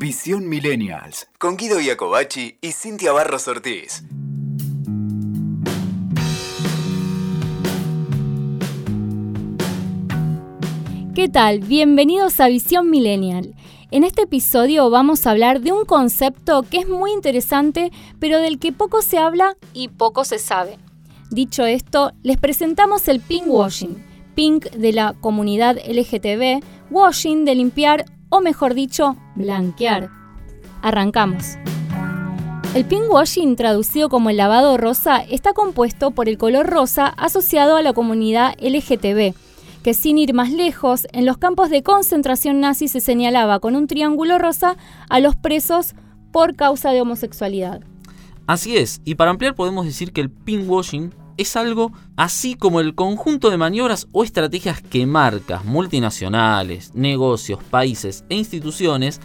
Visión Millennials. Con Guido Iacobacci y Cintia Barros Ortiz. ¿Qué tal? Bienvenidos a Visión Millennial. En este episodio vamos a hablar de un concepto que es muy interesante, pero del que poco se habla y poco se sabe. Dicho esto, les presentamos el pink washing, pink de la comunidad LGTB, washing de limpiar o mejor dicho, blanquear. Arrancamos. El pink washing, traducido como el lavado rosa, está compuesto por el color rosa asociado a la comunidad LGTB que sin ir más lejos, en los campos de concentración nazi se señalaba con un triángulo rosa a los presos por causa de homosexualidad. Así es, y para ampliar podemos decir que el pinkwashing es algo así como el conjunto de maniobras o estrategias que marcas multinacionales, negocios, países e instituciones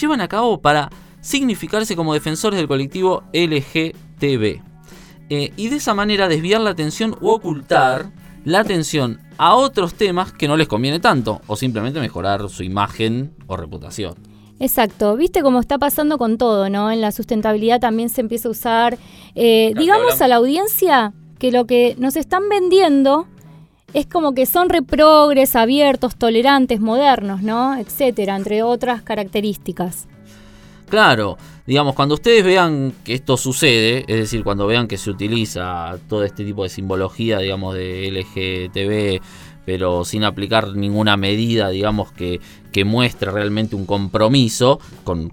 llevan a cabo para significarse como defensores del colectivo LGTB. Eh, y de esa manera desviar la atención u ocultar la atención a otros temas que no les conviene tanto o simplemente mejorar su imagen o reputación. Exacto, viste cómo está pasando con todo, ¿no? En la sustentabilidad también se empieza a usar, eh, digamos a la audiencia que lo que nos están vendiendo es como que son reprogres, abiertos, tolerantes, modernos, ¿no? Etcétera, entre otras características. Claro, digamos, cuando ustedes vean que esto sucede, es decir, cuando vean que se utiliza todo este tipo de simbología, digamos, de LGTB, pero sin aplicar ninguna medida, digamos, que, que muestre realmente un compromiso con,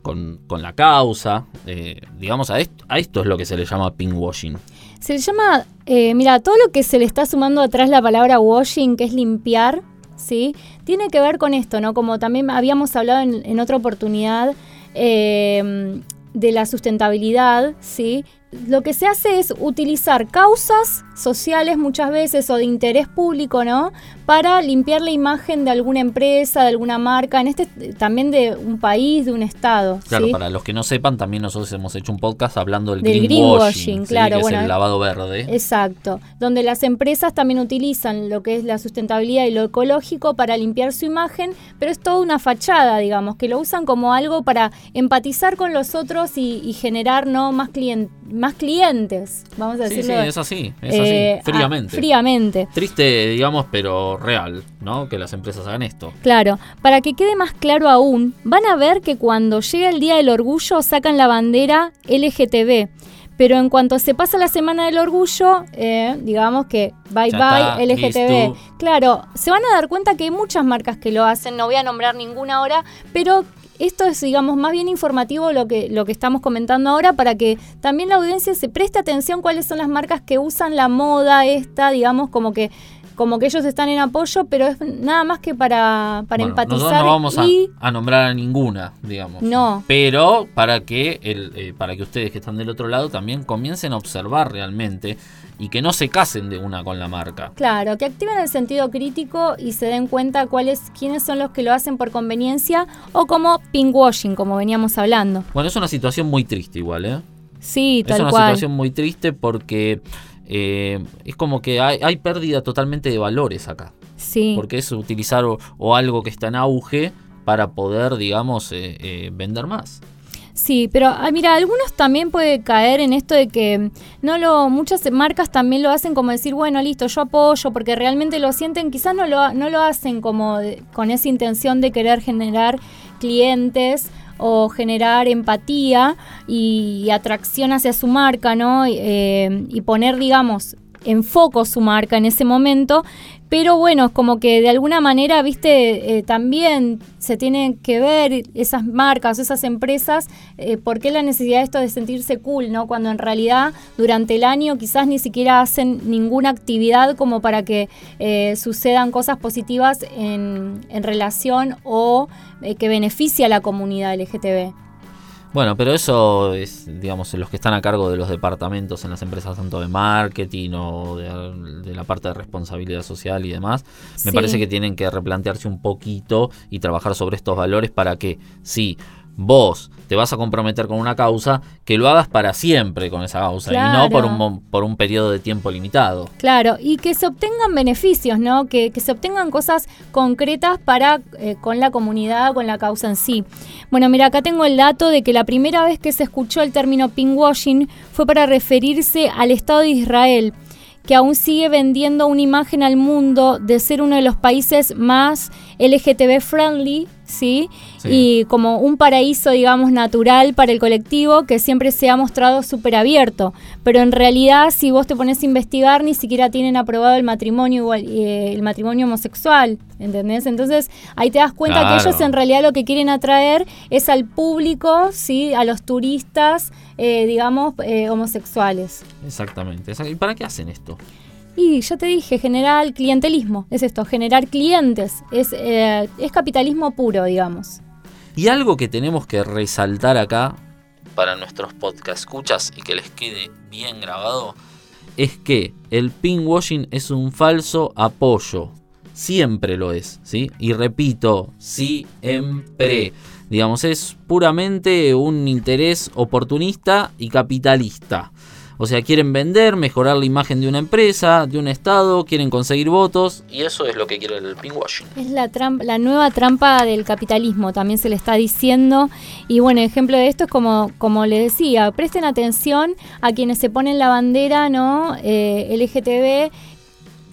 la causa, eh, digamos, a esto, a esto es lo que se le llama pinkwashing. Se llama, eh, mira, todo lo que se le está sumando atrás la palabra washing, que es limpiar, ¿sí? Tiene que ver con esto, ¿no? Como también habíamos hablado en, en otra oportunidad, eh, de la sustentabilidad, ¿sí? lo que se hace es utilizar causas sociales muchas veces o de interés público, ¿no? Para limpiar la imagen de alguna empresa, de alguna marca, en este también de un país, de un estado. Claro, para los que no sepan, también nosotros hemos hecho un podcast hablando del, greenwashing, claro, que es el lavado verde. Exacto, donde las empresas también utilizan lo que es la sustentabilidad y lo ecológico para limpiar su imagen, pero es toda una fachada, digamos, que lo usan como algo para empatizar con los otros y, generar no más clientes más clientes, vamos a decirlo. Sí, sí, es así, es así, eh, fríamente. fríamente. Triste, digamos, pero real, ¿no? Que las empresas hagan esto. Claro, para que quede más claro aún, van a ver que cuando llega el Día del Orgullo sacan la bandera LGTB. Pero en cuanto se pasa la semana del orgullo, eh, digamos que bye bye LGTB. Claro, se van a dar cuenta que hay muchas marcas que lo hacen, no voy a nombrar ninguna ahora, pero esto es, digamos, más bien informativo lo que, lo que estamos comentando ahora para que también la audiencia se preste atención cuáles son las marcas que usan la moda esta, digamos, como que como que ellos están en apoyo, pero es nada más que para, para empatizar. no vamos a, nombrar a ninguna, digamos. No. Pero para que, el, eh, para que ustedes que están del otro lado también comiencen a observar realmente y que no se casen de una con la marca. Claro, que activen el sentido crítico y se den cuenta cuáles, quiénes son los que lo hacen por conveniencia o como pinkwashing, como veníamos hablando. Bueno, es una situación muy triste igual, ¿eh? Sí, tal cual. Es una situación muy triste porque eh, es como que hay, pérdida totalmente de valores acá. Sí. Porque es utilizar o, algo que está en auge para poder, digamos, eh, eh, vender más. Sí, pero ah, mira, algunos también puede caer en esto de que no lo, muchas marcas también lo hacen como decir, bueno, listo, yo apoyo, porque realmente lo sienten, quizás no lo, no lo hacen como con esa intención de querer generar clientes o generar empatía y, atracción hacia su marca, ¿no? Eh, y poner, digamos, en foco su marca en ese momento, pero bueno, es como que de alguna manera, viste, eh, también se tienen que ver esas marcas, esas empresas, eh, por qué la necesidad de esto de sentirse cool, ¿no? Cuando en realidad durante el año quizás ni siquiera hacen ninguna actividad como para que eh, sucedan cosas positivas en, en relación o que beneficie a la comunidad LGTB. Bueno, pero eso es, digamos, los que están a cargo de los departamentos en las empresas, tanto de marketing o de, la parte de responsabilidad social y demás, me parece que tienen que replantearse un poquito y trabajar sobre estos valores para que, sí, vos te vas a comprometer con una causa, que lo hagas para siempre con esa causa y no por un, por un periodo de tiempo limitado. Claro, y que se obtengan beneficios, ¿no? Que, se obtengan cosas concretas para eh, con la comunidad, con la causa en sí. Bueno, mira, acá tengo el dato de que la primera vez que se escuchó el término pinkwashing fue para referirse al Estado de Israel que aún sigue vendiendo una imagen al mundo de ser uno de los países más LGTB friendly ¿sí? Y como un paraíso, digamos, natural para el colectivo que siempre se ha mostrado súper abierto. Pero en realidad, si vos te pones a investigar, ni siquiera tienen aprobado el matrimonio igual, eh, el matrimonio homosexual, ¿entendés? Entonces, ahí te das cuenta que ellos en realidad lo que quieren atraer es al público, ¿sí? A los turistas, eh, digamos, eh, homosexuales. Exactamente. ¿Y para qué hacen esto? Y ya te dije, generar clientelismo, es esto, generar clientes, es, eh, es capitalismo puro, digamos. Y algo que tenemos que resaltar acá para nuestros podcast escuchas y que les quede bien grabado es que el pinkwashing es un falso apoyo. Siempre lo es, ¿sí? Y repito, siempre. Digamos, es puramente un interés oportunista y capitalista. O sea, quieren vender, mejorar la imagen de una empresa, de un estado, quieren conseguir votos y eso es lo que quiere el pinkwashing. Es la, la nueva trampa del capitalismo, también se le está diciendo. Y bueno, ejemplo de esto es como, como le decía, presten atención a quienes se ponen la bandera ¿no? Eh, LGTB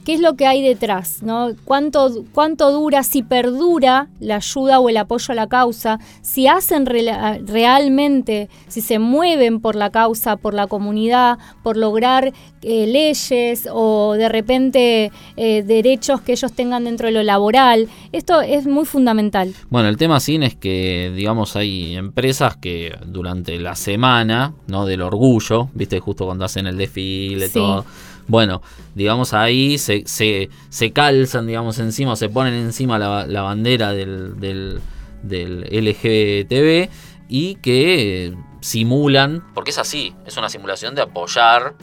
qué es lo que hay detrás, ¿no? ¿Cuánto, cuánto dura, si perdura la ayuda o el apoyo a la causa, si hacen realmente, si se mueven por la causa, por la comunidad, por lograr eh, leyes o de repente eh, derechos que ellos tengan dentro de lo laboral. Esto es muy fundamental. Bueno, el tema sin es que, digamos, hay empresas que durante la semana, ¿no? Del orgullo, viste, justo cuando hacen el desfile, todo bueno, digamos ahí se, se, calzan, digamos, encima, se ponen encima la, bandera del, del, del LGTB y que simulan, porque es así, es una simulación de apoyar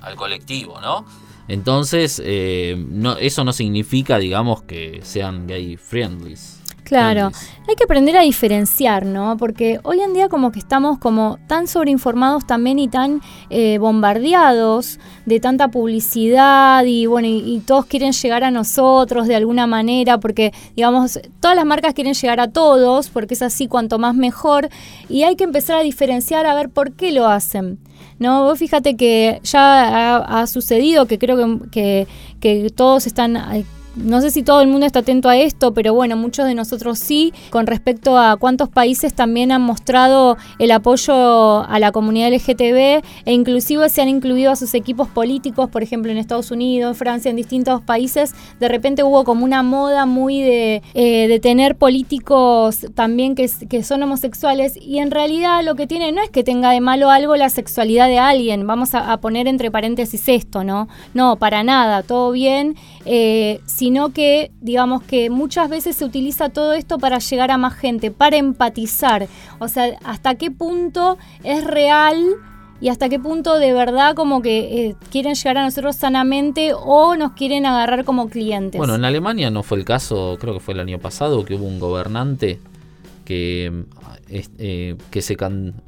al colectivo, ¿no? Entonces, eh, no, eso no significa, digamos, que sean gay friendlies. Claro, hay que aprender a diferenciar, ¿no? Porque hoy en día como que estamos como tan sobreinformados también y tan eh, bombardeados de tanta publicidad y bueno, y, todos quieren llegar a nosotros de alguna manera porque, digamos, todas las marcas quieren llegar a todos porque es así cuanto más mejor y hay que empezar a diferenciar a ver por qué lo hacen. No, vos fíjate que ya ha, sucedido, que creo que, que, que todos están no sé si todo el mundo está atento a esto, pero bueno, muchos de nosotros sí, con respecto a cuántos países también han mostrado el apoyo a la comunidad LGTB e inclusive se han incluido a sus equipos políticos, por ejemplo en Estados Unidos, en Francia, en distintos países, de repente hubo como una moda muy de, eh, tener políticos también que, que son homosexuales y en realidad lo que tiene no es que tenga de malo algo la sexualidad de alguien, vamos a, poner entre paréntesis esto, ¿no? No, para nada, todo bien. Eh, sino que, digamos que muchas veces se utiliza todo esto para llegar a más gente, para empatizar. O sea, hasta qué punto es real y hasta qué punto de verdad como que eh, quieren llegar a nosotros sanamente o nos quieren agarrar como clientes. Bueno, en Alemania no fue el caso, creo que fue el año pasado, que hubo un gobernante que eh, que se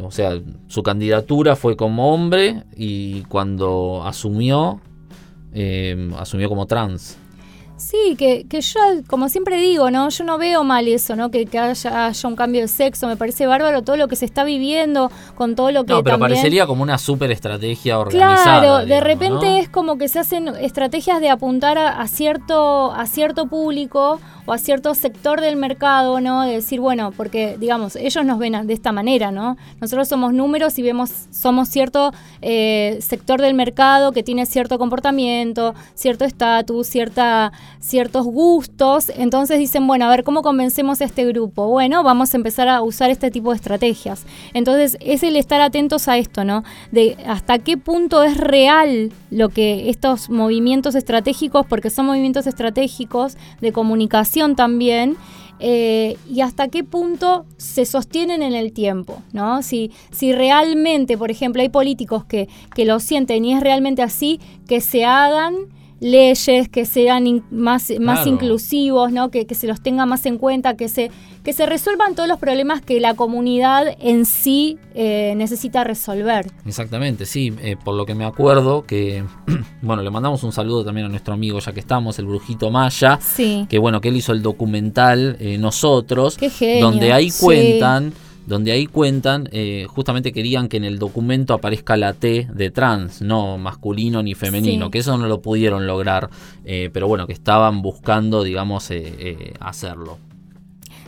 o sea su candidatura fue como hombre y cuando asumió eh, asumió como trans Sí, que, que yo, como siempre digo, ¿no? Yo no veo mal eso, ¿no? Que, haya, haya, un cambio de sexo. Me parece bárbaro todo lo que se está viviendo, con todo lo que. No, pero parecería como una súper estrategia organizada. Claro, de repente es como que se hacen estrategias de apuntar a, cierto, a cierto público o a cierto sector del mercado, ¿no? De decir, bueno, porque, digamos, ellos nos ven de esta manera, ¿no? Nosotros somos números y vemos, somos cierto eh, sector del mercado que tiene cierto comportamiento, cierto estatus, cierta ciertos gustos, entonces dicen, bueno, a ver, ¿cómo convencemos a este grupo? Bueno, vamos a empezar a usar este tipo de estrategias. Entonces, es el estar atentos a esto, ¿no? De hasta qué punto es real lo que estos movimientos estratégicos, porque son movimientos estratégicos de comunicación también, eh, y hasta qué punto se sostienen en el tiempo, ¿no? Si, si realmente, por ejemplo, hay políticos que, que lo sienten y es realmente así, que se hagan leyes que sean in- más, más Claro. inclusivos, ¿no? Que, que se los tenga más en cuenta, que se, que se resuelvan todos los problemas que la comunidad en sí eh, necesita resolver. Exactamente, sí, eh, por lo que me acuerdo que, bueno, le mandamos un saludo también a nuestro amigo, ya que estamos, el Brujito Maya, Sí. que bueno, que él hizo el documental eh, Nosotros, Qué genio. donde ahí Sí. Donde ahí cuentan, eh, justamente querían que en el documento aparezca la T de trans, no masculino ni femenino, Sí. que eso no lo pudieron lograr, eh, pero bueno, que estaban buscando, digamos, eh, eh, hacerlo.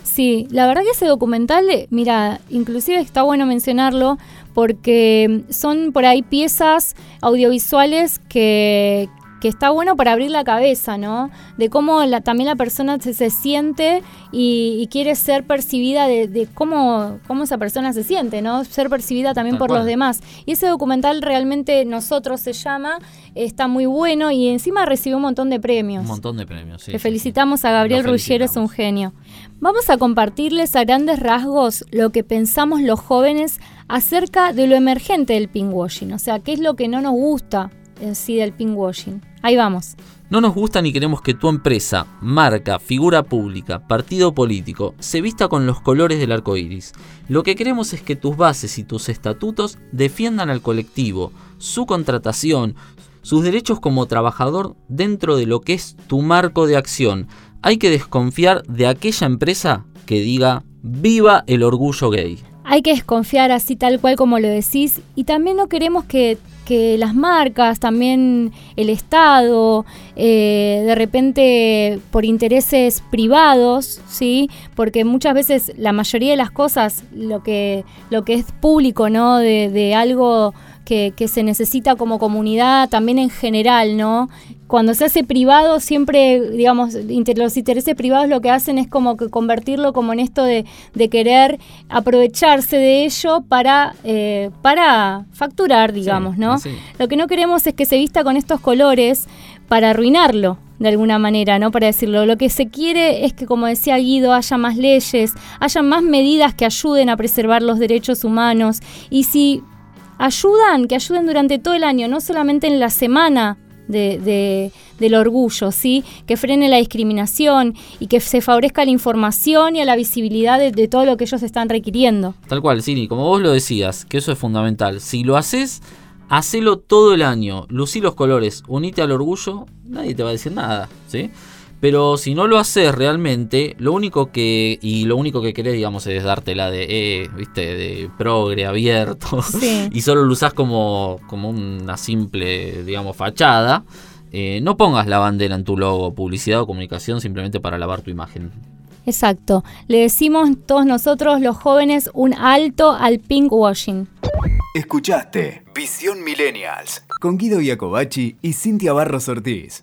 Sí, la verdad que ese documental, mira, inclusive está bueno mencionarlo porque son por ahí piezas audiovisuales que, que está bueno para abrir la cabeza, ¿no? De cómo la- también la persona se, se siente y, y quiere ser percibida de, de cómo, cómo esa persona se siente, ¿no? Ser percibida también Tal por cual. los demás. Y ese documental realmente Nosotros se llama, está muy bueno y encima recibió un montón de premios. Un montón de premios. sí, Le sí, felicitamos a Gabriel Ruggiero, es un genio. Vamos a compartirles a grandes rasgos lo que pensamos los jóvenes acerca de lo emergente del pinkwashing, o sea, qué es lo que no nos gusta en sí del pinkwashing. Ahí vamos. No nos gusta ni queremos que tu empresa, marca, figura pública, partido político se vista con los colores del arco iris. Lo que queremos es que tus bases y tus estatutos defiendan al colectivo, su contratación, sus derechos como trabajador dentro de lo que es tu marco de acción. Hay que desconfiar de aquella empresa que diga viva el orgullo gay. Hay que desconfiar así tal cual como lo decís y también no queremos que, que las marcas, también el Estado, eh, de repente por intereses privados, ¿sí? Porque muchas veces la mayoría de las cosas, lo que, lo que es público, ¿no? De, de algo que, que se necesita como comunidad, también en general, ¿no? Cuando se hace privado, siempre, digamos, inter- los intereses privados lo que hacen es como que convertirlo como en esto de, de querer aprovecharse de ello para, eh, para facturar, digamos, Sí, ¿no? Lo que no queremos es que se vista con estos colores para arruinarlo de alguna manera, ¿no? Para decirlo. Lo que se quiere es que, como decía Guido, haya más leyes, haya más medidas que ayuden a preservar los derechos humanos. Y si ayudan, que ayuden durante todo el año, no solamente en la semana de, de- del orgullo, ¿sí? Que frene la discriminación y que se favorezca la información y a la visibilidad de, todo lo que ellos están requiriendo. Tal cual, Cini, como vos lo decías, que eso es fundamental. Si lo haces, hacelo todo el año. Lucí los colores, unite al orgullo, nadie te va a decir nada, ¿sí? Pero si no lo haces realmente, lo único que. Y lo único que querés, digamos, es dártela de, eh, viste, de progre abierto. Sí. y solo lo usás como, como una simple, digamos, fachada. eh, no pongas la bandera en tu logo, publicidad o comunicación simplemente para lavar tu imagen. Exacto. Le decimos todos nosotros, los jóvenes, un alto al pinkwashing. Escuchaste Visión Millennials con Guido Iacobacci y Cintia Barros Ortiz.